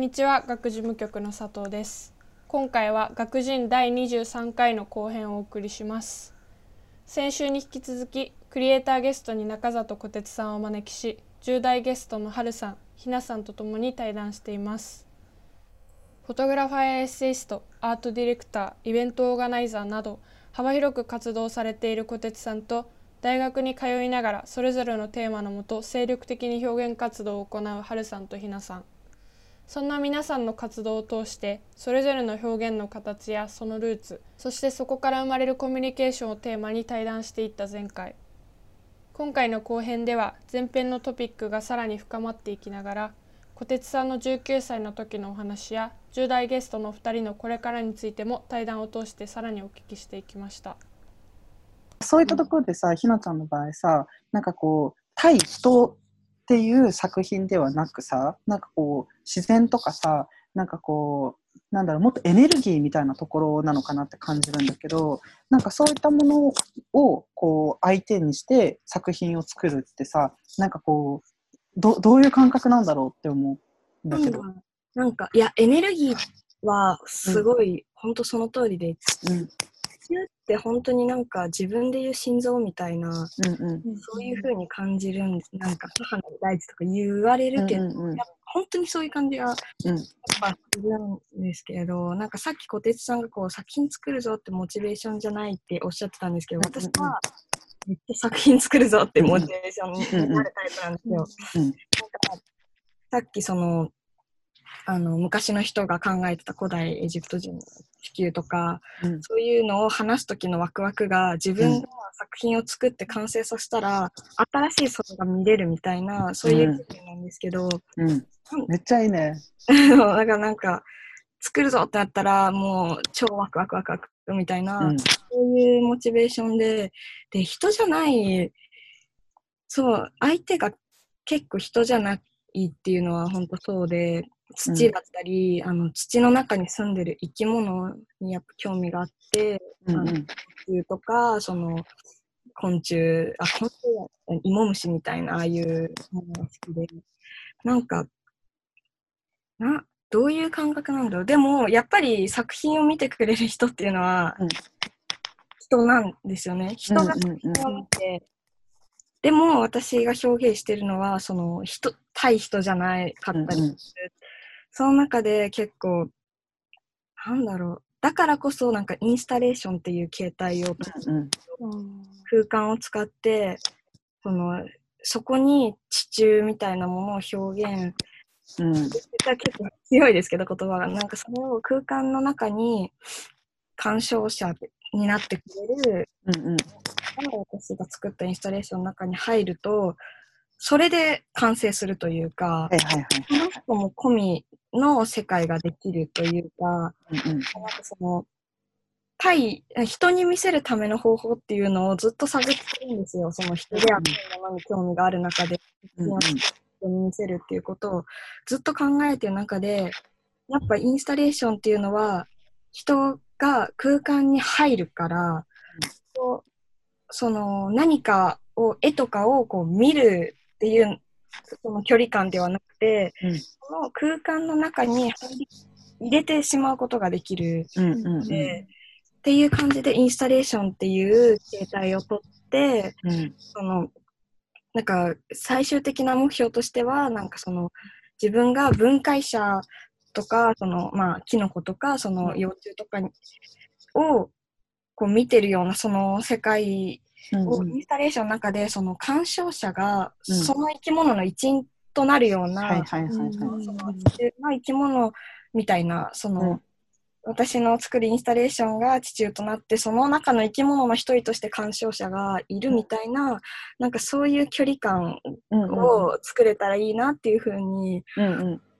んにちは学事務局の佐藤です。今回は学人第23回の後編をお送りします。先週に引き続きクリエイターゲストに中里小鉄さんをお招きし10代ゲストの春さんひなさんとともに対談しています。フォトグラファーやエッセイストアートディレクターイベントオーガナイザーなど幅広く活動されている小鉄さんと大学に通いながらそれぞれのテーマのもと精力的に表現活動を行う春さんとひなさん。そんな皆さんの活動を通してそれぞれの表現の形やそのルーツそしてそこから生まれるコミュニケーションをテーマに対談していった前回今回の後編では前編のトピックがさらに深まっていきながら小鉄さんの19歳の時のお話や10代ゲストの2人のこれからについても対談を通してさらにお聞きしていきました。そういったところでさ、ひなちゃんの場合さ、なんかこう、対人っていう作品ではなくさ、なんかこう、自然とかさ、なんかこう、なんだろう、もっとエネルギーみたいなところなのかなって感じるんだけど、なんかそういったものを、こう、相手にして作品を作るってさ、なんかこう、どどういう感覚なんだろうって思うんだけど。なんか、いや、エネルギーはすごい、うん、本当その通りで、うん、って本当になんか自分で言う心臓みたいな、うんうん、そういう風に感じるんですなんか母の大事とか言われるけど、うんうん、本当にそういう感じがやっぱするんですけど、なんかさっき小鉄さんがこう作品作るぞってモチベーションじゃないっておっしゃってたんですけど私はめっちゃ作品作るぞってモチベーションになるタイプなんですよ。なんかさっきそのあの昔の人が考えてた古代エジプト人の地球とか、うん、そういうのを話す時のワクワクが自分が作品を作って完成させたら、新しいそれが見れるみたいなそういう気分なんですけど、うん、めっちゃいいね。だからなんか作るぞってなったらもう超ワクワクワクワクみたいな、うん、そういうモチベーションでで人じゃないそう相手が結構人じゃないっていうのは本当そうで土だったり、うん、あの土の中に住んでる生き物にやっぱ興味があって、うんうん、あのとかその昆虫あ昆虫芋虫みたいなああいうものが好きで。なんかなどういう感覚なんだろう。でもやっぱり作品を見てくれる人っていうのは、うん、人なんですよね。人が作品を見て、でも私が表現してるのはその人対人じゃないかったりするその中で結構、なんだろう、だからこそなんかインスタレーションっていう形態を、空間を使って、そのそこに地中みたいなものを表現うん、結構強いですけど言葉が。なんかその空間の中に鑑賞者になってくれる、うんうん、私が作ったインスタレーションの中に入るとそれで完成するというか、はいはいはい、その人も込みの世界ができるというか、うんうん、なんかその対人に見せるための方法っていうのをずっと探ってるんですよ。その人であったものに興味がある中で、うんうん、人に見せるっていうことをずっと考えてる中で、やっぱインスタレーションっていうのは人が空間に入るから、うん、その何かを絵とかをこう見るっていうその距離感ではなくて、うん、その空間の中に入れてしまうことができるので、っていう感じでインスタレーションっていう形態をとって、うん、そのなんか最終的な目標としてはなんかその自分が分解者とかそのまあキノコとかその幼虫とかにをこう見てるようなその世界をインスタレーションの中でその鑑賞者がその生き物の一員となるような生き物みたいなその、うん、私の作るインスタレーションが地中となってその中の生き物の一人として鑑賞者がいるみたいな、うん、なんかそういう距離感を作れたらいいなっていうふうに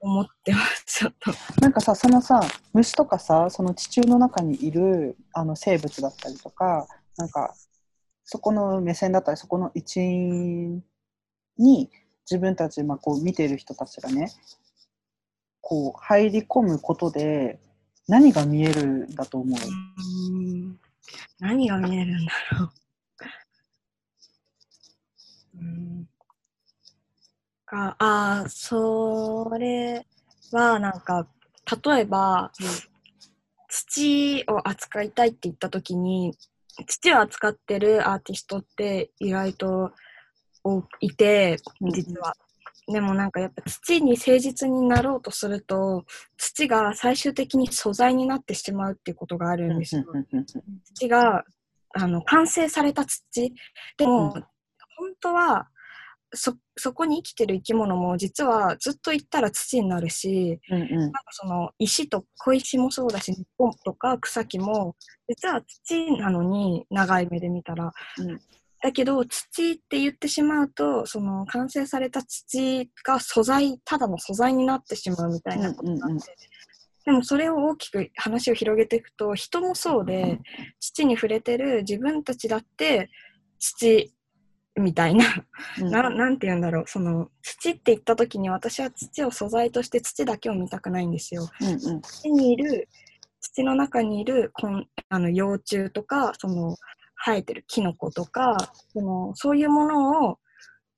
思ってます、ちょっと。なんかさそのさ虫とかさその地中の中にいるあの生物だったりとかなんかそこの目線だったりそこの一員に自分たち、まあ、こう見ている人たちがねこう入り込むことで何が見えるんだと思う？う何が見えるんだろう。うん。かあそれは、なんか、例えば、土を扱いたいって言った時に、土を扱ってるアーティストって意外といて、実は。でもなんかやっぱ土に誠実になろうとすると土が最終的に素材になってしまうっていうことがあるんですよ。土があの完成された土でも、本当はそそこに生きてる生き物も実はずっと行ったら土になるし、うんうん、なんかその石と小石もそうだし日本とか草木も実は土なのに長い目で見たら、うん、だけど土って言ってしまうとその完成された土が素材ただの素材になってしまうみたいなことがあって、うんうんうん。でもそれを大きく話を広げていくと人もそうで土に触れてる自分たちだって土みたいな、うん、ななんて言うんだろう。その土って言った時に私は土を素材として土だけを見たくないんですよ。うんうん、土にいる土の中にいるこんあの幼虫とかその生えてるキノコとかそのそういうものを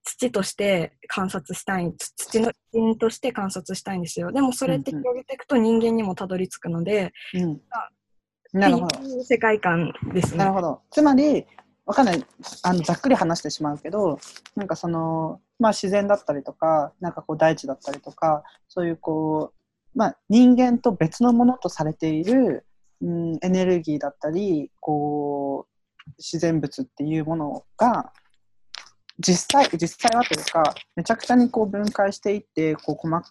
土として観察したい土の人として観察したいんですよ。でもそれって広げていくと人間にもたどり着くので、うん、なるほど。世界観ですね。なるほど。つまりわかんない。あのざっくり話してしまうけどなんかその、まあ、自然だったりとかなんかこう大地だったりとかそういうこう、まあ、人間と別のものとされている、うん、エネルギーだったりこう自然物っていうものが実際実際はというかめちゃくちゃにこう分解していってこう細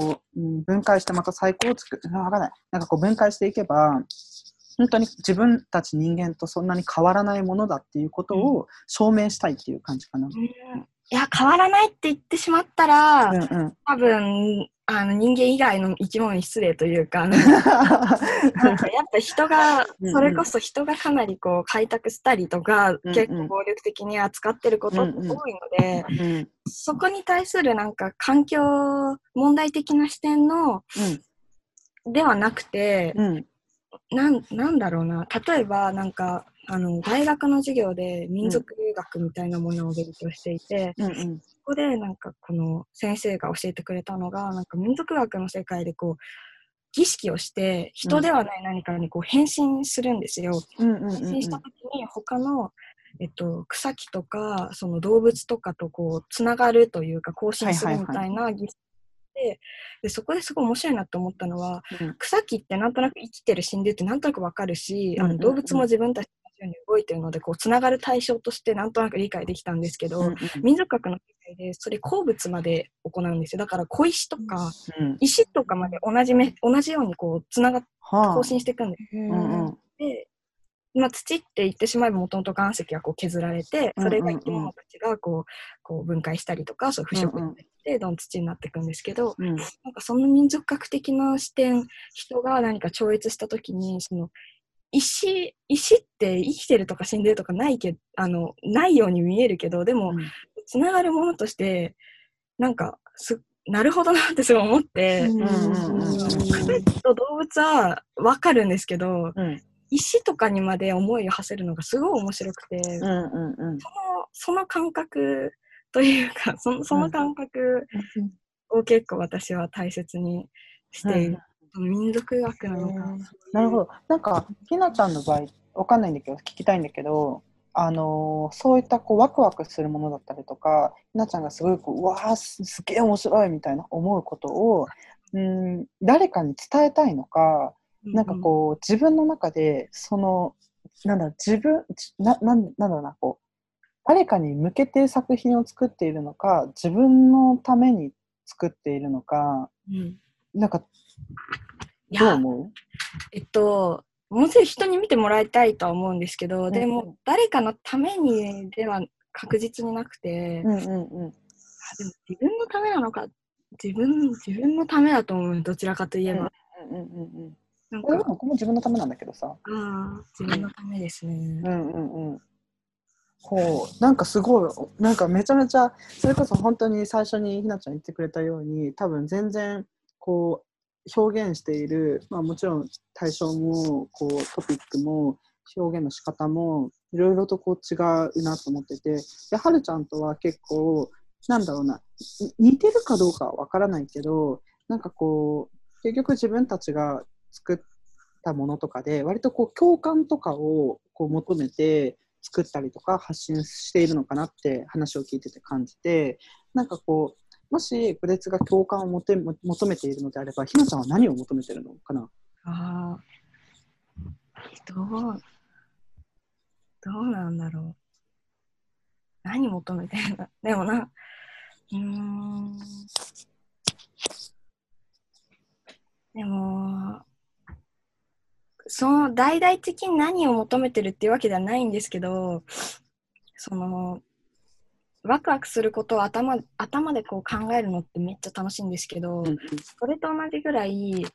こう、うん、分解してまた最高を作るわかんない。なんかこう分解していけば本当に自分たち人間とそんなに変わらないものだっていうことを証明したいっていう感じかな。うん、いや変わらないって言ってしまったら、うんうん、多分あの人間以外の生き物に失礼というか なんかやっぱ人がそれこそ人がかなりこう開拓したりとか、うんうん、結構暴力的に扱ってることって多いので、うんうん、そこに対するなんか環境問題的な視点の、ではなくて、なんなんだろうな。例えばなんかあの大学の授業で民族学みたいなものを勉強していて、うんうん、そこでなんかこの先生が教えてくれたのがなんか民族学の世界でこう儀式をして人ではない何かにこう変身するんですよ。変身した時に他のえっと、草木とかその動物とかとこうつながるというか交信するみたいな儀式てでそこですごい面白いなと思ったのは、うん、草木ってなんとなく生きてる死んでるってなんとなくわかるし、あの動物も自分たちように動いてるのでこうつながる対象としてなんとなく理解できたんですけど、うんうん、民族学の世界でそれ鉱物まで行うんですよ。だから小石とか、うん、石とかまで同じめ同じようにこうつなが更新していくんです、うんうん、でまあ、土って言ってしまえばもともと岩石がこう削られてそれが生き物たちがこうこう分解したりとかそう腐食してどん土になっていくんですけど、うん、なんかその民族学的な視点人が何か超越した時にその石石って生きてるとか死んでるとかないけあのないように見えるけどでも、うん、つながるものとしてなんかすなるほどなってすごい思って、うんと動物は分かるんですけど、うん、石とかにまで思いを馳せるのがすごい面白くて、うんうんうん、そのその感覚というか そのその感覚を結構私は大切にしている。うん、民族学なのか、なるほど。なんかひなちゃんの場合わかんないんだけど聞きたいんだけど。あのそういったこうワクワクするものだったりとかひなちゃんがすごいこううわーすげえ面白いみたいな思うことをうん誰かに伝えたいのかなんかこう、自分の中で、その、なんだ、自分、な、なんなんだろうな、こう、誰かに向けて作品を作っているのか、自分のために作っているのか、うん、なんか、どう思う？えっと、もちろん人に見てもらいたいとは思うんですけど、うん、でも誰かのためにでは確実になくて、うんうんうん、あでも自分のためなのか自分自分のためだと思うどちらかといえば、うんうんうんうん、なんか僕も自分のためなんだけどさ。ああ、自分のためですね。うんうんうん。こうなんかすごいなんかめちゃめちゃそれこそ本当に最初にひなちゃん言ってくれたように多分全然こう表現している、まあ、もちろん対象もこうトピックも表現の仕方もいろいろとこう違うなと思っててではるちゃんとは結構なんだろうな似てるかどうかはわからないけどなんかこう、結局自分たちが作ったものとかで、割とこう共感とかをこう求めて作ったりとか発信しているのかなって話を聞いてて感じて、なんかこう、もしプレツが共感を求め求めているのであれば、ひなちゃんは何を求めてるのかな？ああ。どう、どうなんだろう。何求めてるんだ でもな、うん。でも、その大々的に何を求めてるっていうわけではないんですけど、その、ワクワクすることを頭頭でこう考えるのってめっちゃ楽しいんですけど、それと同じぐらい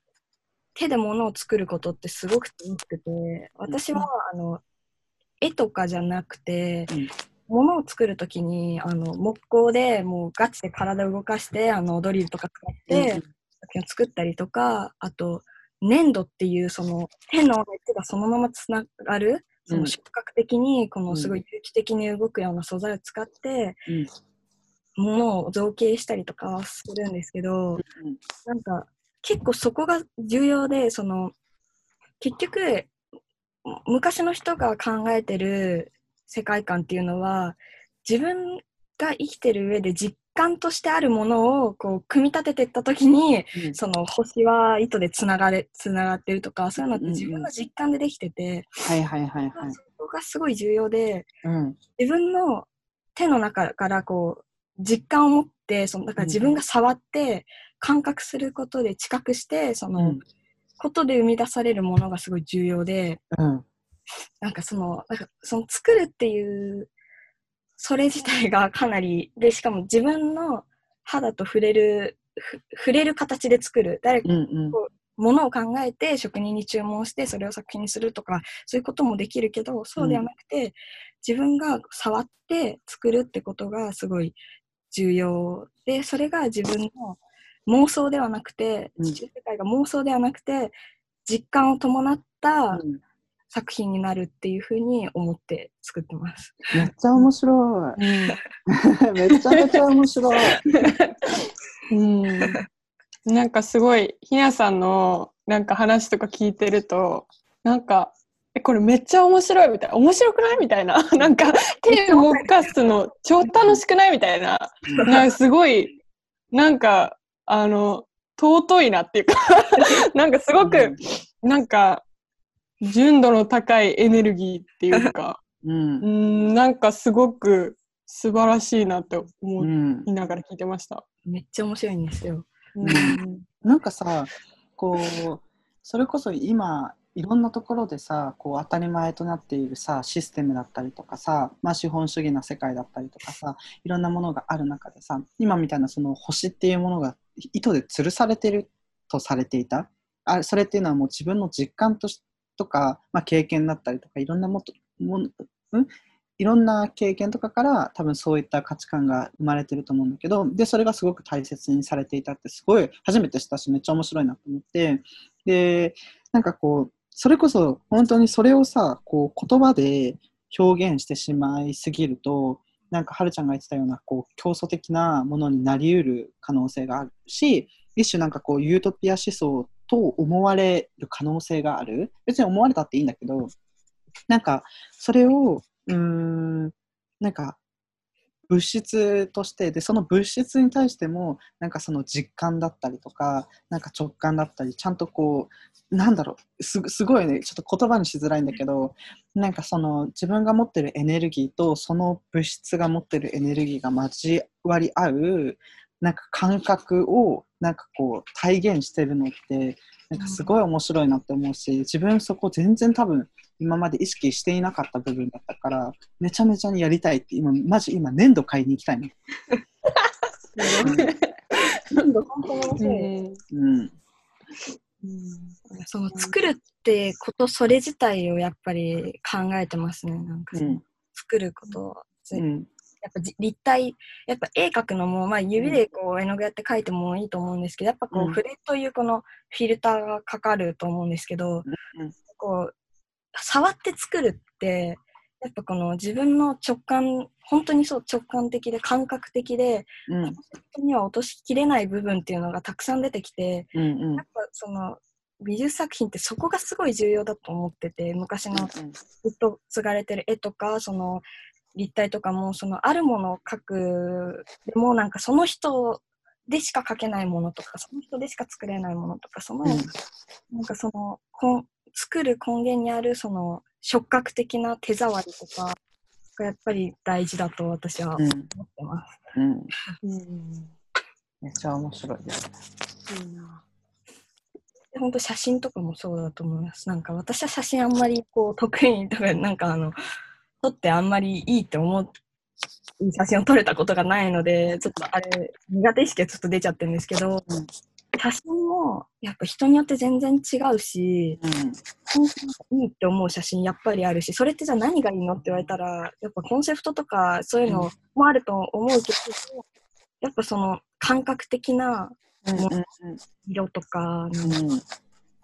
手で物を作ることってすごく楽しくて私はあの絵とかじゃなくて、うん。物を作るときにあの木工でもうガチで体を動かしてあのドリルとか使って作品を作ったりとかあと粘土っていうその手の熱がそのままつながるその触覚的にこのすごい有機的に動くような素材を使ってうん。物を造形したりとかはするんですけど、うんなんか結構そこが重要でその結局む昔の人が考えてる世界観っていうのは自分が生きてる上で実感としてあるものをこう組み立てていった時にうん。その星は糸でつながれつながってるとかそういうのって自分の実感でできてて、はいはいはいはい。そこがすごい重要でうん。自分の手の中からこう実感を持ってそのだから自分が触って感覚することで知覚してその、うん。ことで生み出されるものがすごい重要でうん。なんかそのなんかその作るっていうそれ自体がかなりでしかも自分の肌と触れるふ触れる形で作る。誰かうんうん。ものを考えて職人に注文してそれを作品にするとかそういうこともできるけどそうではなくて、自分が触って作るってことがすごい重要でそれが自分の妄想ではなくてうん。地球世界が妄想ではなくて実感を伴ったうん作品になるっていうふうに思って作ってます。めっちゃ面白い。めちゃめちゃ面白い。うん、なんかすごいひなさんのなんか話とか聞いてるとなんかえこれめっちゃ面白いみたいな面白くないみたいな なんか手動かすの超楽しくないみたいななんかすごいなんかあの尊いなっていうか なんかすごくなんか純度の高いエネルギーっていうか うんう。んなんかすごく素晴らしいなって思うんいながら聞いてました。めっちゃ面白いんですよ。うんなんかさ、こう、それこそ今、いろんなところでさ、こう当たり前となっているさ、システムだったりとかさ、まあ資本主義な世界だったりとかさ、いろんなものがある中でさ、今みたいなその星っていうものが糸で吊るされてるとされていた。あそれっていうのはもう自分の実感としとか、まあ、経験だったりとか、いろんなもともん、うん？いろんな経験とかから多分そういった価値観が生まれてると思うんだけどでそれがすごく大切にされていたってすごい初めて知ったしめっちゃ面白いなと思ってでなんかこうそれこそ本当にそれをさこう言葉で表現してしまいすぎるとなんかはるちゃんが言ってたようなこう競争的なものになりうる可能性があるし一種なんかこうユートピア思想と思われる可能性がある。別に思われたっていいんだけどなんかそれをうんなんか物質としてでその物質に対してもなんかその実感だったりとかなんか直感だったりちゃんとこうなんだろうすすごいねちょっと言葉にしづらいんだけどなんかその自分が持ってるエネルギーとその物質が持ってるエネルギーが交わり合うなんか感覚をなんかこう体現してるのってなんかすごい面白いなって思うし自分そこ全然多分今まで意識していなかった部分だったからめちゃめちゃにやりたいって今マジ今粘土買いに行きたいの。本当に面白い。うんその作るってことそれ自体をやっぱり考えてますね。なんかうん作ること、うんやっぱじ立体、やっぱ絵描くのも、まあ、指でこう絵の具やって描いてもいいと思うんですけど、やっぱこう、うん。筆というこのフィルターがかかると思うんですけど、うんこう、触って作るって、やっぱこの自分の直感、本当にそう直感的で感覚的で、うん。本当には落としきれない部分っていうのがたくさん出てきて、うんうん。やっぱその美術作品ってそこがすごい重要だと思ってて、昔のずっと継がれてる絵とか、その立体とかも、そのあるものを描く、でもなんかその人でしか描けないものとか、その人でしか作れないものとか、その、うんなんかその、こん作る根源にあるその触覚的な手触りとかがやっぱり大事だと私は思うんってます。うんうんめっちゃ面白いですね。いいなで本当写真とかもそうだと思います。なんか私は写真あんまりこう得意とか、なんかあの、撮ってあんまりいいって思う、いい写真を撮れたことがないので、ちょっとあれ、苦手意識がちょっと出ちゃってるんですけど、うん写真もやっぱ人によって全然違うし、うん本当にいいって思う写真やっぱりあるし、それってじゃあ何がいいのって言われたら、やっぱコンセプトとかそういうのもあると思うけど、やっぱその感覚的なうん。色とか、うんうん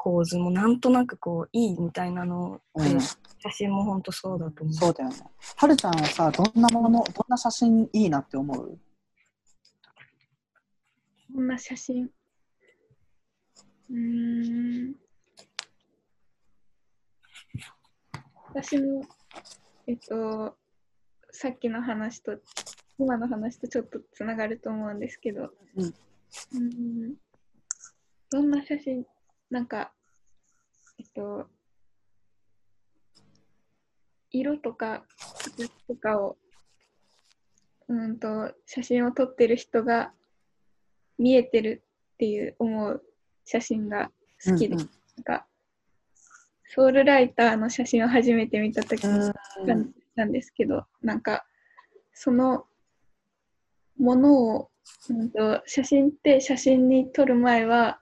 構図もなんとなくこういいみたいなので、うん写真も本当そうだと思う。そうだよね。はるちゃんはさ、どんなもの、どんな写真いいなって思う？こんな写真。うーん。私も、えっと、さっきの話と、今の話とちょっとつながると思うんですけど、うんーんどんな写真、なんか、えっと、色とか形とかを、うんと、写真を撮ってる人が見えてるっていう思う写真が好きで、うんうん。なんか、ソウルライターの写真を初めて見たときにうん。感じたんですけど、なんか、そのものを、うんと、写真って写真に撮る前は、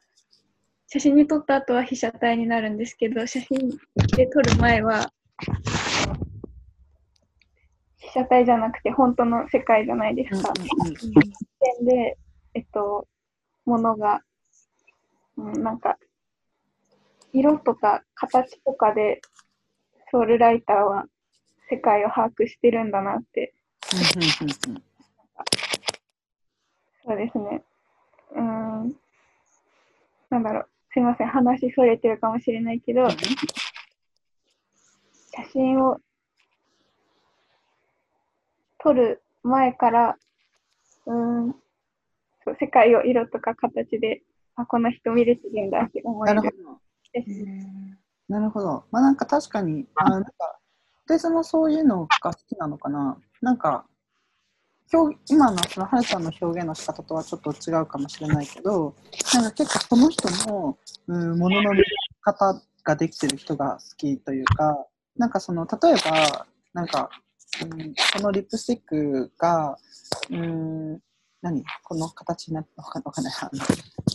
写真に撮った後は被写体になるんですけど、写真で撮る前は、被写体じゃなくて本当の世界じゃないですか。視点で、えっと、ものが、うん、なんか、色とか形とかで、ソウルライターは世界を把握してるんだなって、そうですね。うーん、なんだろう、すいません、話それてるかもしれないけど、写真を撮る前から、うーん、そう世界を色とか形で、あ、この人見れてるんだって思えるなるほど。です。なるほど。まあなんか確かに、あなんか、私もそういうのが好きなのかな。なんか、表今のそのはるちゃんの表現の仕方とはちょっと違うかもしれないけど、なんか結構その人の、うん、ものの見方ができてる人が好きというか、なんかその、例えば、なんか、うん、このリップスティックが、うん、何？この形になってわかわかんない。あの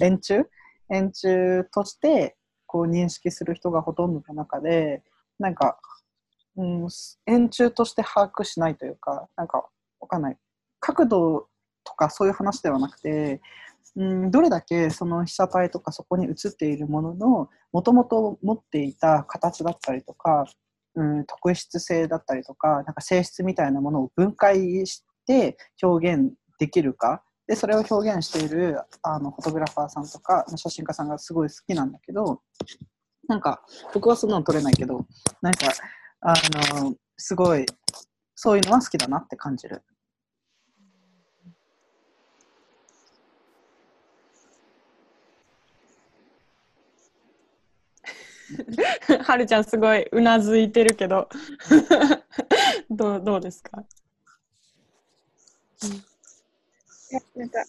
円柱？円柱としてこう認識する人がほとんどの中で、なんか、うん、円柱として把握しないというか、なんかわかんない。角度とかそういう話ではなくて、うん、どれだけその被写体とかそこに映っているもののもともと持っていた形だったりとか、うん、特質性だったりとかなんか性質みたいなものを分解して表現できるかでそれを表現しているあのフォトグラファーさんとか写真家さんがすごい好きなんだけどなんか僕はそんなの撮れないけどなんかあのすごいそういうのは好きだなって感じる。はるちゃんすごいうなずいてるけど どうどうですか？いやなんか、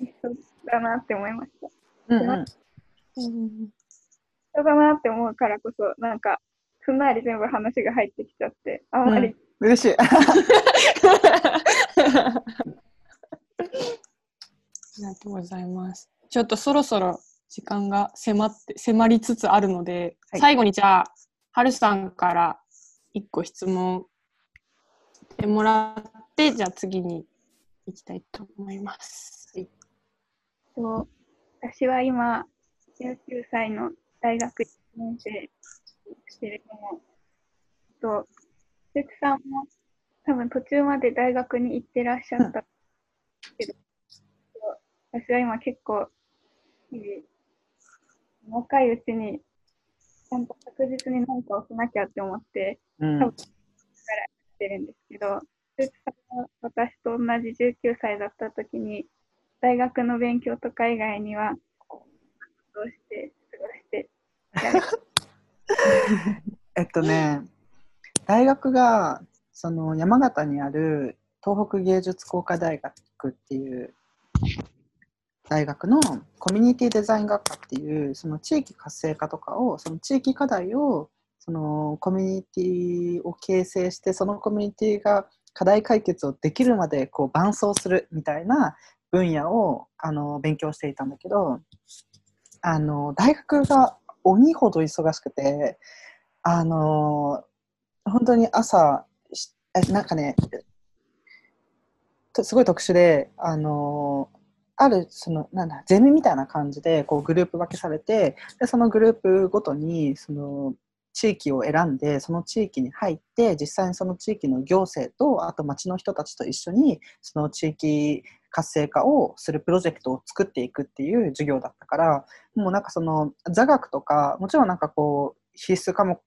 一緒だなって思いました。うんうん一緒だなって思うからこそ、なんか、すんなり全部話が入ってきちゃって、あんまり、嬉しい。ありがとうございます。ちょっとそろそろ時間が迫って迫りつつあるので、はい最後にじゃあ、はるさんから一個質問してもらって、じゃあ次に行きたいと思います。はいそう私は今、19歳の大学1年生ですけれども、と節さんも多分途中まで大学に行ってらっしゃったけど、私は今結構、日々若いうちにちゃんと確実に何かをしなきゃって思って、うん。多分からやってるんですけど、節さんは私と同じ19歳だった時に、大学の勉強とか以外には、どうして過ごして えっとね、大学がその山形にある東北芸術工科大学っていう大学のコミュニティデザイン学科っていうその地域活性化とかをその地域課題をそのコミュニティを形成してそのコミュニティが課題解決をできるまでこう伴走するみたいな分野をあの勉強していたんだけどあの大学が鬼ほど忙しくてあの本当に朝なんかねすごい特殊であのあるそのなんだゼミみたいな感じでこうグループ分けされてでそのグループごとにその地域を選んでその地域に入って実際にその地域の行政とあと町の人たちと一緒にその地域活性化をするプロジェクトを作っていくっていう授業だったからもうなんかその座学とかもちろんなんかこう必須科目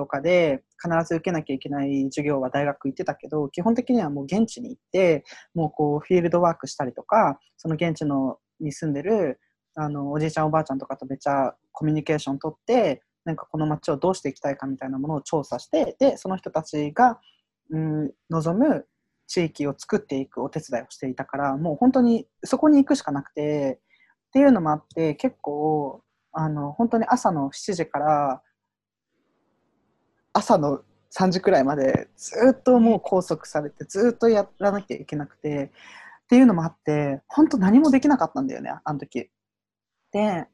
とかで必ず受けなきゃいけない授業は大学行ってたけど基本的にはもう現地に行ってもうこうフィールドワークしたりとかその現地のに住んでるあのおじいちゃんおばあちゃんとかとめっちゃコミュニケーション取ってなんかこの街をどうしていきたいかみたいなものを調査してでその人たちが、うん、望む地域を作っていくお手伝いをしていたからもう本当にそこに行くしかなくてっていうのもあって結構あの本当に朝の7時から朝の3時くらいまでずっともう拘束されてずっとやらなきゃいけなくてっていうのもあって本当何もできなかったんだよねあの時。で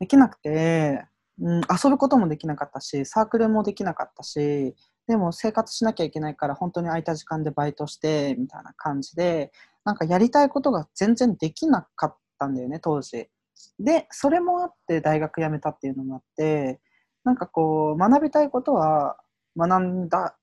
できなくて、うん、遊ぶこともできなかったしサークルもできなかったしでも生活しなきゃいけないから本当に空いた時間でバイトしてみたいな感じでなんかやりたいことが全然できなかったんだよね当時。でそれもあって大学辞めたっていうのもあってなんかこう学びたいことは学んだ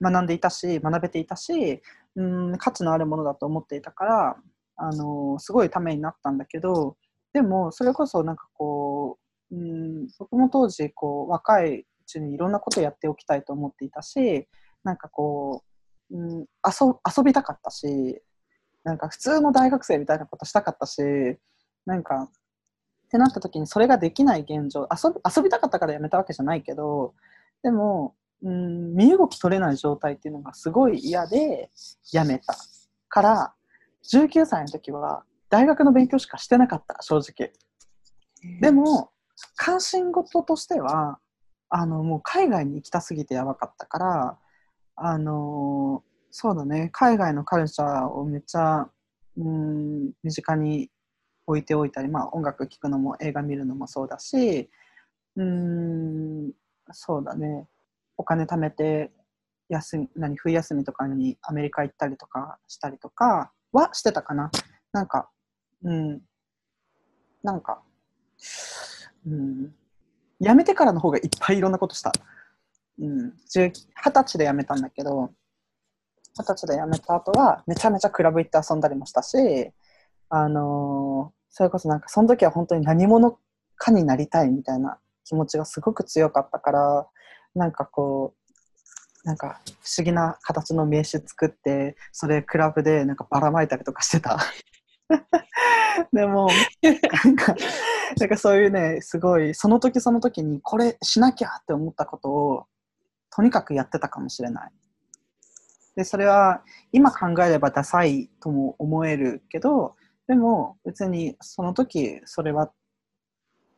学んでいたし学べていたし、うん、価値のあるものだと思っていたからあのすごいためになったんだけどでもそれこそなんかこう、うん、僕も当時こう若いうちにいろんなことやっておきたいと思っていたしなんかこう、うん、遊遊びたかったしなんか普通の大学生みたいなことしたかったしなんかってなった時にそれができない現状遊び遊びたかったからやめたわけじゃないけどでも、うん、身動き取れない状態っていうのがすごい嫌でやめたから19歳の時は大学の勉強しかしてなかった正直。でも関心事としてはあのもう海外に行きたすぎてやばかったからあのそうだね海外のカルチャーをめっちゃうん身近に置いておいたり、まあ、音楽聴くのも映画見るのもそうだしうんそうだね。お金貯めて休み何冬休みとかにアメリカ行ったりとかしたりとかはしてたかな。なんかうん。なんかうん。辞めてからの方がいっぱいいろんなことした。うん。十二十歳で辞めたんだけど二十歳で辞めた後はめちゃめちゃクラブ行って遊んだりもしたしあのそれこそなんかその時は本当に何者かになりたいみたいな気持ちがすごく強かったからなんかこうなんか不思議な形の名刺作ってそれクラブでなんかばらまいたりとかしてた。でもなんかなんかそういうねすごいその時その時にこれしなきゃって思ったことをとにかくやってたかもしれない。でそれは今考えればダサいとも思えるけどでも別にその時それは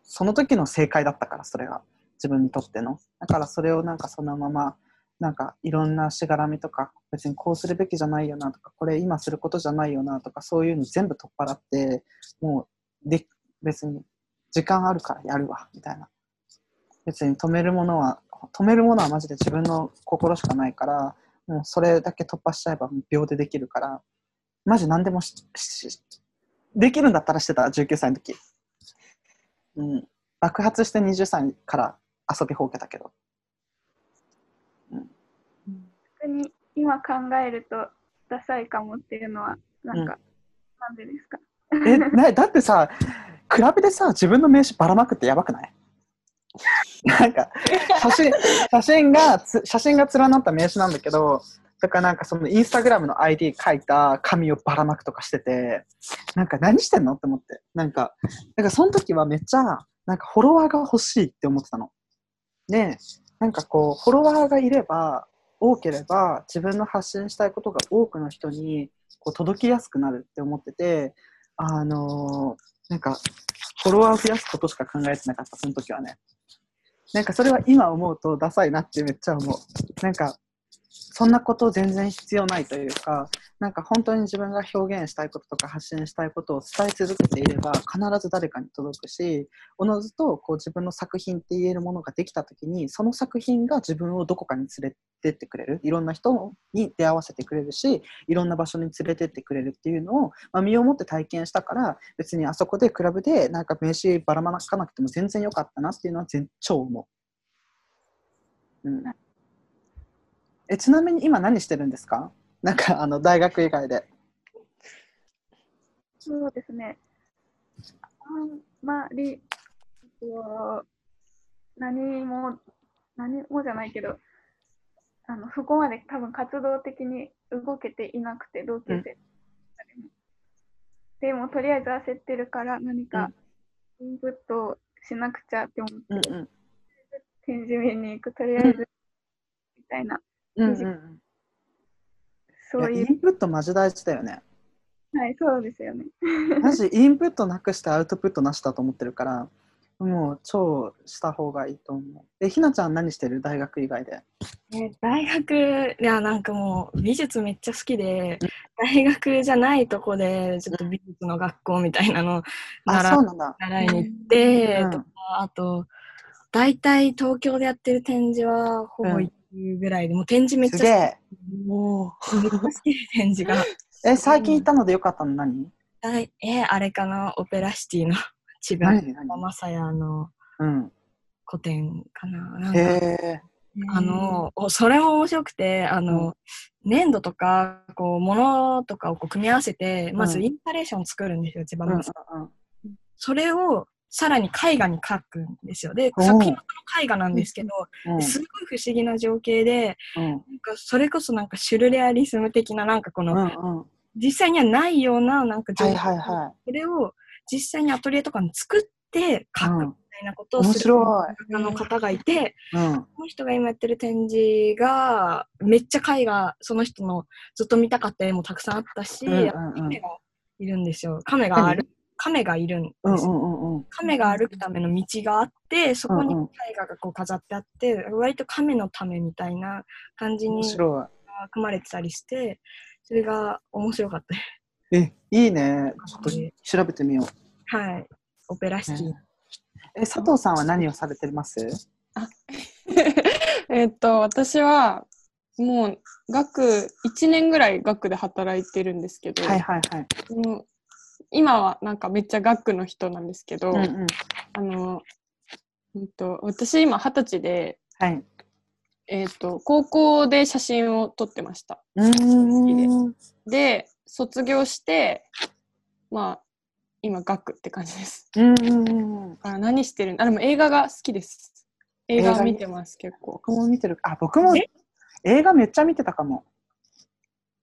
その時の正解だったからそれが自分にとっての。だからそれをなんかそのままなんかいろんなしがらみとか別にこうするべきじゃないよなとかこれ今することじゃないよなとかそういうの全部取っ払ってもうで別に時間あるからやるわみたいな。別に止めるものは止めるものはマジで自分の心しかないからもうそれだけ突破しちゃえば秒でできるからマジ何でもししできるんだったらしてた19歳の時、うん、爆発して20歳から遊びほうけたけど。作逆に今考えるとダサいかもっていうのは、なんか、なんでですか？え、ね、だってさ、クラブでさ、自分の名刺ばらまくってやばくない？なんか、写真、写真がつ、写真が連なった名刺なんだけど、だからなんかそのインスタグラムの ID 書いた紙をばらまくとかしてて、なんか何してんのって思って。なんか、なんかその時はめっちゃ、なんかフォロワーが欲しいって思ってたの。で、なんかこう、フォロワーがいれば、多ければ自分の発信したいことが多くの人にこう届きやすくなるって思ってて、あのーなんか、フォロワーを増やすことしか考えてなかった、その時はね。なんかそれは今思うとダサいなってめっちゃ思う。なんか、そんなこと全然必要ないというか、なんか本当に自分が表現したいこととか発信したいことを伝え続けていれば必ず誰かに届くし、おのずとこう自分の作品って言えるものができた時に、その作品が自分をどこかに連れてってくれる。いろんな人に出会わせてくれるし、いろんな場所に連れてってくれるっていうのを、まあ、身をもって体験したから、別にあそこでクラブでなんか名刺ばらまかなくても全然良かったなっていうのは全超思う。うん、えちなみに今何してるんですか？なんかあの大学以外で。そうですね。あんまり、えっと何も、何もじゃないけど、あのそこまで多分活動的に動けていなくて、同級生でも。でも、とりあえず焦ってるから、何かインプットしなくちゃって思って、うんうん展示見に行く、とりあえず、みたいな、うんうんうんそういう、いやインプットマジ大事だよね。はい、そうですよね。マジインプットなくしてアウトプットなしだと思ってるから、もう超した方がいいと思う。え、ひなちゃん何してる？大学以外で。え大学いやなんかもう美術めっちゃ好きで大学じゃないとこでちょっと美術の学校みたいなのあ、習そうなんだ。習いに行って、うんとかあと大体東京でやってる展示はほぼ行くぐらいで、もう展示めっちゃ。好き。めっちゃ好きで展示が。え、最近行ったのでよかったの？何？大えあれかな？オペラシティの千葉サヤのうん。古典かな？なんかへえ。あの、おそれも面白くて、あの、粘土とか、こう、物とかをこう組み合わせて、まずうん。インスタレーションを作るんですよ、千葉うんうんマサそれを、さらに絵画に描くんですよ。で、作品はその絵画なんですけど、うんすごい不思議な情景で、うんなんかそれこそなんかシュルレアリスム的な、なんかこの、うんうん。は実際にはないような、なんか情景、いはいはそれを実際にアトリエとかに作って描くみたいなことをする面白い画家の方がいて、い。うん。この人が今やってる展示が、めっちゃ絵画、その人のずっと見たかった絵もたくさんあったし、うんうんうんいるんですよ。亀が歩く、亀がいるんですうんうよ。んうんうん。亀が歩くための道があって、そこにうんうん絵画がこう飾ってあって、割と亀のためみたいな感じ面に白組まれてたりして、それが面白かった。え、いいね。ちょっと調べてみよう。す。はい。オペラシティ。え、佐藤さんは何をされてます？えっと私はもう学1年ぐらい学で働いてるんですけど、はいはいはい。もう今はなんかめっちゃ学の人なんですけど、うんうん。あの、うんと、私今二十歳で、はい。えっと高校で写真を撮ってました。うーん。で卒業してまあ今学って感じです。うんうんうん。あ何してる？んあでも映画が好きです。映画見てます結構。僕も見てる。あ、僕も映画めっちゃ見てたかも。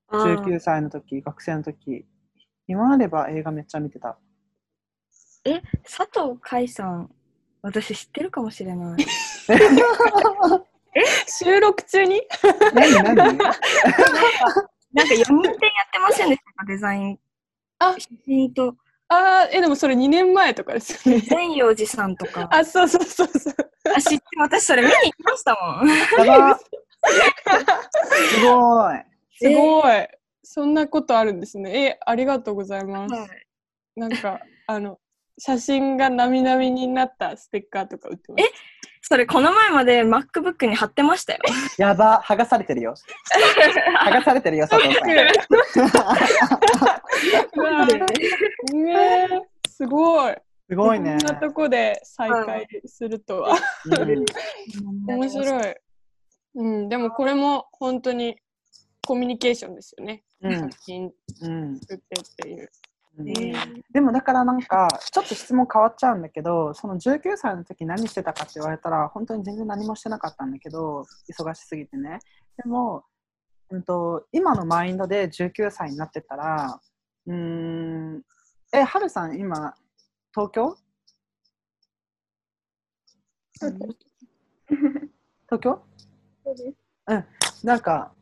あー19歳の時、学生の時。今あれば映画めっちゃ見てた。え、佐藤海さん、私知ってるかもしれない。収録中に？何何？なんか4人展やってませんでしたか？デザイン。あ写真と、あーえでもそれ2年前とかですよね。善陽寺さんとか。あそうそうそうそう。あ、知って、私それ見に行きましたもん。すごい。すごい、そんなことあるんですね。えありがとうございます。はいなんかあの写真がなみなみになったステッカーとか売ってます。それこの前まで MacBook に貼ってましたよ。やば、剥がされてるよ。剥がされてるよ、佐藤さん。うわねえすごい。すごいね。こんなとこで再会するとは。うん面白い。うん、でもこれも本当にコミュニケーションですよね。うん。作品うん作ってっていう。うん。ねでもだからなんかちょっと質問変わっちゃうんだけどその19歳の時何してたかって言われたら本当に全然何もしてなかったんだけど忙しすぎてね。でも、うん、と今のマインドで19歳になってたらうーんえはるさん今東京？そうです東京？そうです。なんか、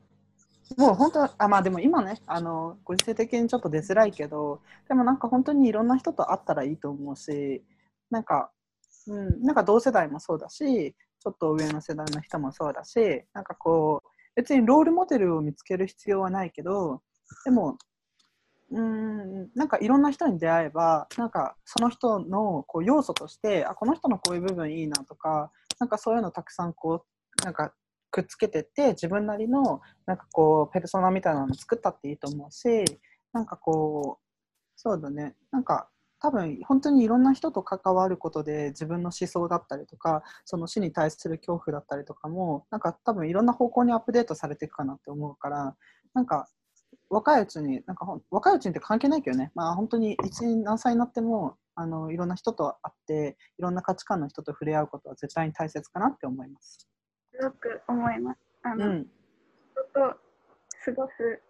もう本当、あ、まあでも今ね、あの、ご時世的にちょっと出づらいけど、でもなんか本当にいろんな人と会ったらいいと思うし、なんか、うん、なんか同世代もそうだし、ちょっと上の世代の人もそうだし、なんかこう、別にロールモデルを見つける必要はないけど、でも、うん、なんかいろんな人に出会えば、なんかその人のこう要素として、あ、この人のこういう部分いいなとか、なんかそういうのたくさんこう、なんかくっつけてって自分なりのなんかこうペルソナみたいなの作ったっていいと思うしなんかこうそうだねなんか多分本当にいろんな人と関わることで自分の思想だったりとかその死に対する恐怖だったりとかもなんか多分いろんな方向にアップデートされていくかなって思うからなんか若いうちになんか若いうちにって関係ないけどねまあ本当に一何歳になってもあのいろんな人と会っていろんな価値観の人と触れ合うことは絶対に大切かなって思います。すごく思います。あの、うん、人と過ごす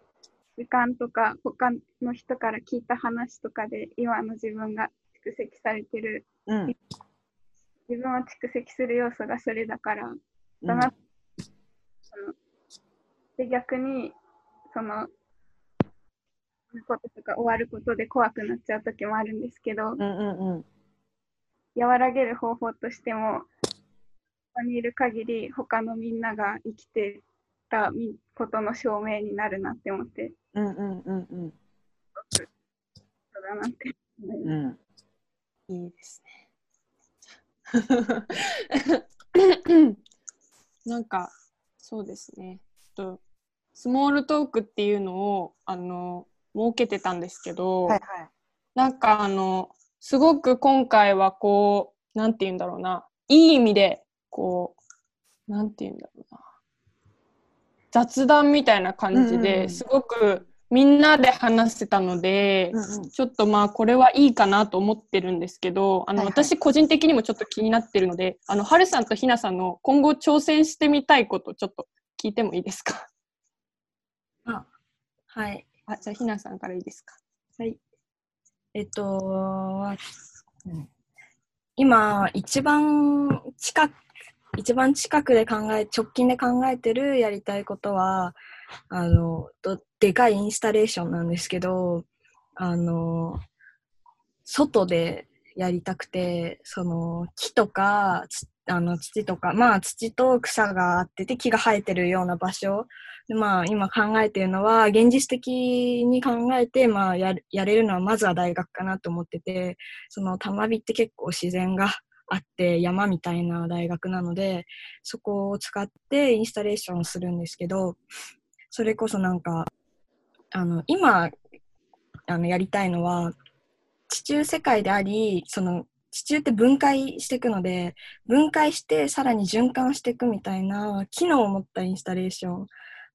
時間とか、他の人から聞いた話とかで、今の自分が蓄積されてる、うん、自分を蓄積する要素がそれだから、うん。だな、そので、逆に、その、こととか終わることで怖くなっちゃう時もあるんですけど、うんうんうん。和らげる方法としても、ここにいる限り、他のみんなが生きてたみことの証明になるなって思って、うんうんうんうんそうだなって。うんいいですね。なんかそうですね。とスモールトークっていうのをあの設けてたんですけど、はいはいなんかあのすごく今回はこうなんて言うんだろうないい意味でこうなんて言うんだろうな。雑談みたいな感じうんうんうん。ですごくみんなで話せたので、うんうん。ちょっとまあこれはいいかなと思ってるんですけどあの、はいはい。私個人的にもちょっと気になってるのであのはるさんとひなさんの今後挑戦してみたいことちょっと聞いてもいいですか？あはい。あじゃあひなさんからいいですか？はい。えっと、今、一番近く、一番近くで考え、直近で考えてるやりたいことは、あの、とでかいインスタレーションなんですけど、あの、外でやりたくて、その木とか、あの土とか、まあ土と草があってて木が生えてるような場所。で、まあ、今考えてるのは、現実的に考えて、まあや、やれるのはまずは大学かなと思ってて、その玉美って結構自然があって山みたいな大学なので、そこを使ってインスタレーションするんですけど、それこそなんか、あの、今、あの、やりたいのは、地中世界であり、その、地中って分解していくので、分解してさらに循環していくみたいな機能を持ったインスタレーション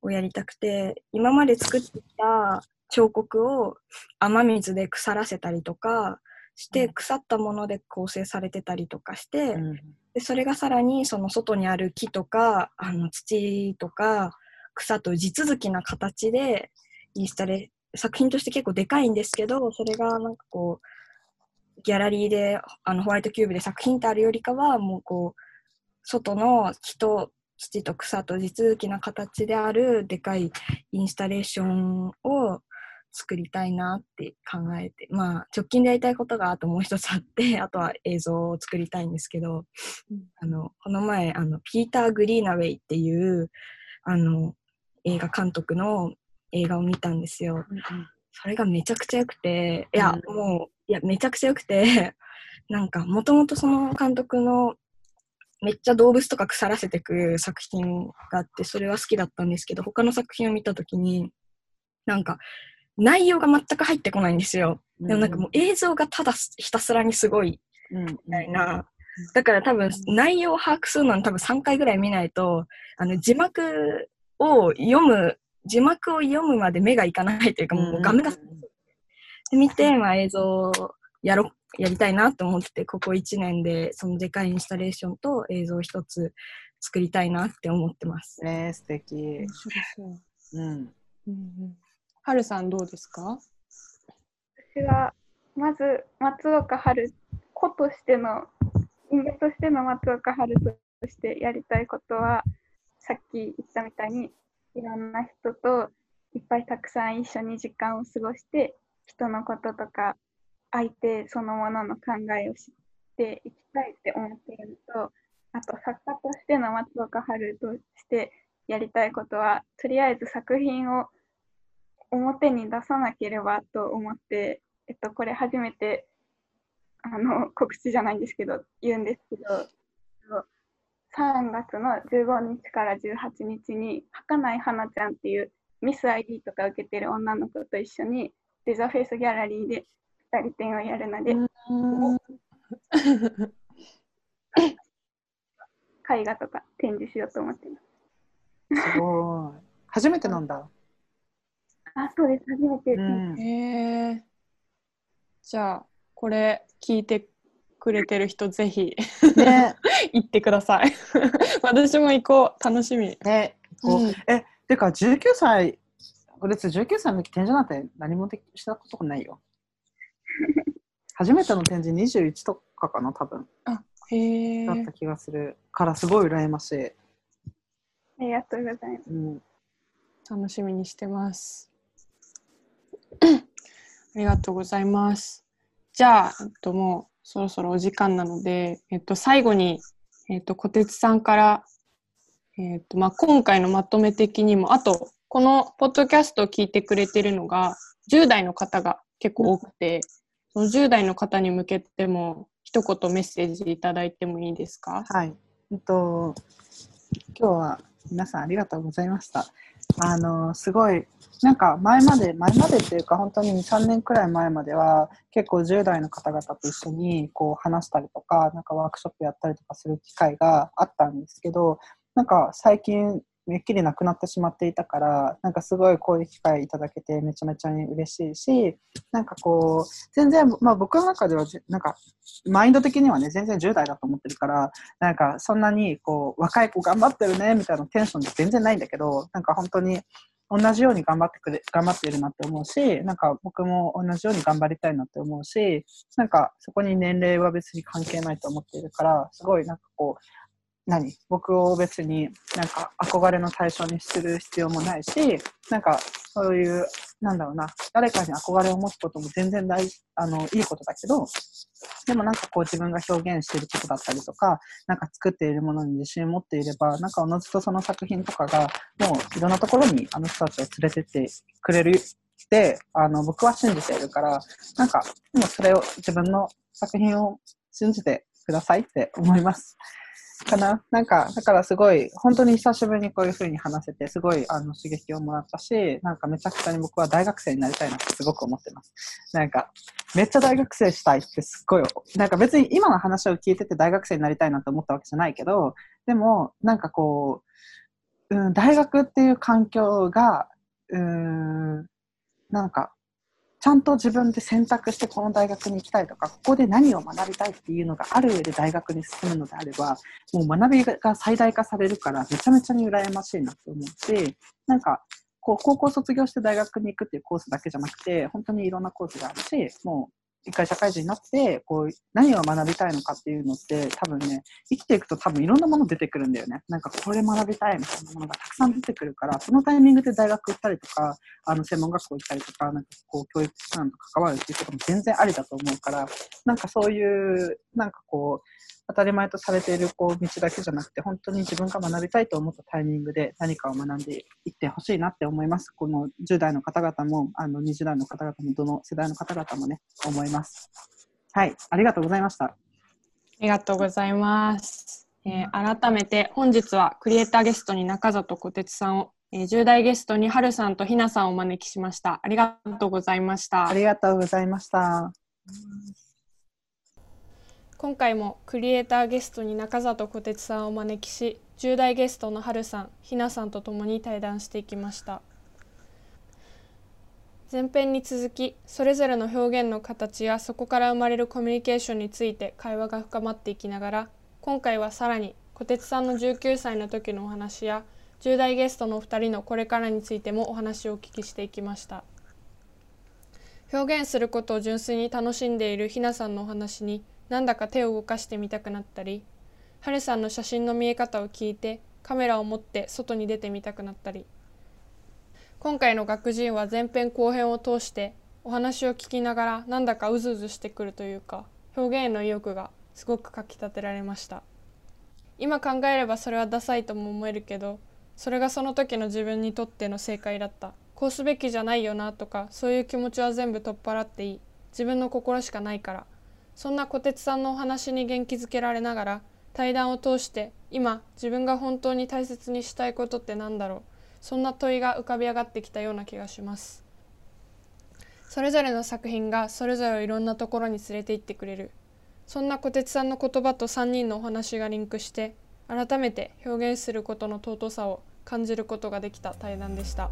をやりたくて今まで作ってきた彫刻を雨水で腐らせたりとかして腐ったもので構成されてたりとかして、うん。でそれがさらにその外にある木とかあの土とか草と地続きな形でインスタレ作品として結構でかいんですけどそれがなんかこうギャラリーであのホワイトキューブで作品ってあるよりかはもうこう外の木と土と草と地続きな形であるでかいインスタレーションを作りたいなって考えてまあ直近でやりたいことがあともう一つあって あとは映像を作りたいんですけど、あのこの前あのピーター・グリーナウェイっていうあの映画監督の映画を見たんですよ。それがめちゃくちゃ良くて、いや、うん。もう、いや、めちゃくちゃ良くて、なんか、もともとその監督の、めっちゃ動物とか腐らせてく作品があって、それは好きだったんですけど、他の作品を見たときに、なんか、内容が全く入ってこないんですよ。でもなんかもう映像がただひたすらにすごいうんみたいな。だから多分内容を把握するのに多分3回ぐらい見ないと、あの字幕を読む字幕を読むまで目がいかないというか、もう画面が、で見て、まあ、映像をやろやりたいなと思って、ここ1年でそのでかいインスタレーションと映像一つ作りたいなって思ってます。ね素敵。うんうん。はるさんどうですか？私はまず松岡春子としての人間としての松岡春としてやりたいことはさっき言ったみたいにいろんな人といっぱいたくさん一緒に時間を過ごして人のこととか相手そのものの考えを知っていきたいって思っているとあと作家としての松岡春としてやりたいことはとりあえず作品を表に出さなければと思って、えっと、これ初めてあの告知じゃないんですけど言うんですけど3月の15日から18日に儚い花ちゃんっていうミス ID とか受けてる女の子と一緒にデザフェイスギャラリーで2人展をやるので 絵画とか展示しようと思ってます。すごい。初めてなんだ。あ、そうです。初めて。うん、へえ。じゃあ、これ聞いてくれてる人、ぜひ、ね、行ってください。私も行こう。楽しみ。ね。こう、うん、え、てか、19歳、別に19歳の時展示なんて何もしたことないよ。初めての展示21とかかな、多分。あ、へえ。だった気がするから、すごい羨ましい。ありがとうございます。うん、楽しみにしてます。ありがとうございます。じゃあ、えっと、もうそろそろお時間なので、えっと、最後に、えっと、小鉄さんから、えっとまあ、今回のまとめ的にも、あと、このポッドキャストを聞いてくれてるのが、10代の方が結構多くて、その10代の方に向けても、一言メッセージいただいてもいいですか？はい。えっと、今日は皆さんありがとうございました。あの、すごいなんか前まで、前までっていうか本当に2、3年くらい前までは結構10代の方々と一緒にこう話したりとか、なんかワークショップやったりとかする機会があったんですけど、なんか最近めっきりなくなってしまっていたから、なんかすごいこういう機会いただけてめちゃめちゃに嬉しいし、なんかこう、全然、まあ僕の中では、なんか、マインド的にはね、全然10代だと思ってるから、なんかそんなにこう、若い子頑張ってるね、みたいなテンションで全然ないんだけど、なんか本当に、同じように頑張ってくれ、頑張ってるなって思うし、なんか僕も同じように頑張りたいなって思うし、なんかそこに年齢は別に関係ないと思っているから、すごいなんかこう、何？僕を別になんか憧れの対象にする必要もないし、なんかそういう、なんだろうな、誰かに憧れを持つことも全然大あのいいことだけど、でもなんかこう自分が表現していることだったりとか、なんか作っているものに自信を持っていれば、なんかおのずとその作品とかがもういろんなところにあの人たちを連れてってくれるってあの僕は信じているから、なんかでもそれを自分の作品を信じてくださいって思います。かな？なんか、だからすごい、本当に久しぶりにこういう風に話せて、すごいあの刺激をもらったし、なんかめちゃくちゃに僕は大学生になりたいなってすごく思ってます。なんか、めっちゃ大学生したいってすっごい、なんか別に今の話を聞いてて大学生になりたいなって思ったわけじゃないけど、でも、なんかこう、うん、大学っていう環境が、うん、なんかちゃんと自分で選択してこの大学に行きたいとか、ここで何を学びたいっていうのがある上で大学に進むのであれば、もう学びが最大化されるから、めちゃめちゃに羨ましいなと思うし、なんか、こう、高校卒業して大学に行くっていうコースだけじゃなくて、本当にいろんなコースがあるし、もう一回社会人になって、こう、何を学びたいのかっていうのって、多分ね、生きていくと多分いろんなもの出てくるんだよね。なんかこれ学びたいみたいなものがたくさん出てくるから、そのタイミングで大学行ったりとか、あの、専門学校行ったりとか、なんかこう、教育機関と関わるっていうことも全然ありだと思うから、なんかそういう、なんかこう、当たり前とされているこう道だけじゃなくて、本当に自分が学びたいと思ったタイミングで何かを学んでいってほしいなって思います。この10代の方々も、あの20代の方々も、どの世代の方々もね、思います。はい、ありがとうございました。ありがとうございます。えー、改めて本日はクリエイターゲストに中里小鉄さんを、えー、10代ゲストに春さんとひなさんをお招きしました。ありがとうございました。ありがとうございました。今回もクリエイターゲストに中里小鉄さんをお招きし10代ゲストの春さんひなさんと共に対談していきました。前編に続きそれぞれの表現の形やそこから生まれるコミュニケーションについて会話が深まっていきながら今回はさらに小鉄さんの19歳の時のお話や10代ゲストのお二人のこれからについてもお話をお聞きしていきました。表現することを純粋に楽しんでいるひなさんのお話になんだか手を動かしてみたくなったりはるさんの写真の見え方を聞いてカメラを持って外に出てみたくなったり。今回の学人は前編後編を通してお話を聞きながらなんだかうずうずしてくるというか表現の意欲がすごくかきたてられました。今考えればそれはダサいとも思えるけどそれがその時の自分にとっての正解だった。こうすべきじゃないよなとかそういう気持ちは全部取っ払っていい。自分の心しかないから。そんな小鉄さんのお話に元気づけられながら対談を通して今自分が本当に大切にしたいことって何だろう。そんな問いが浮かび上がってきたような気がします。それぞれの作品がそれぞれいろんなところに連れて行ってくれる。そんな小鉄さんの言葉と3人のお話がリンクして改めて表現することの尊さを感じることができた対談でした。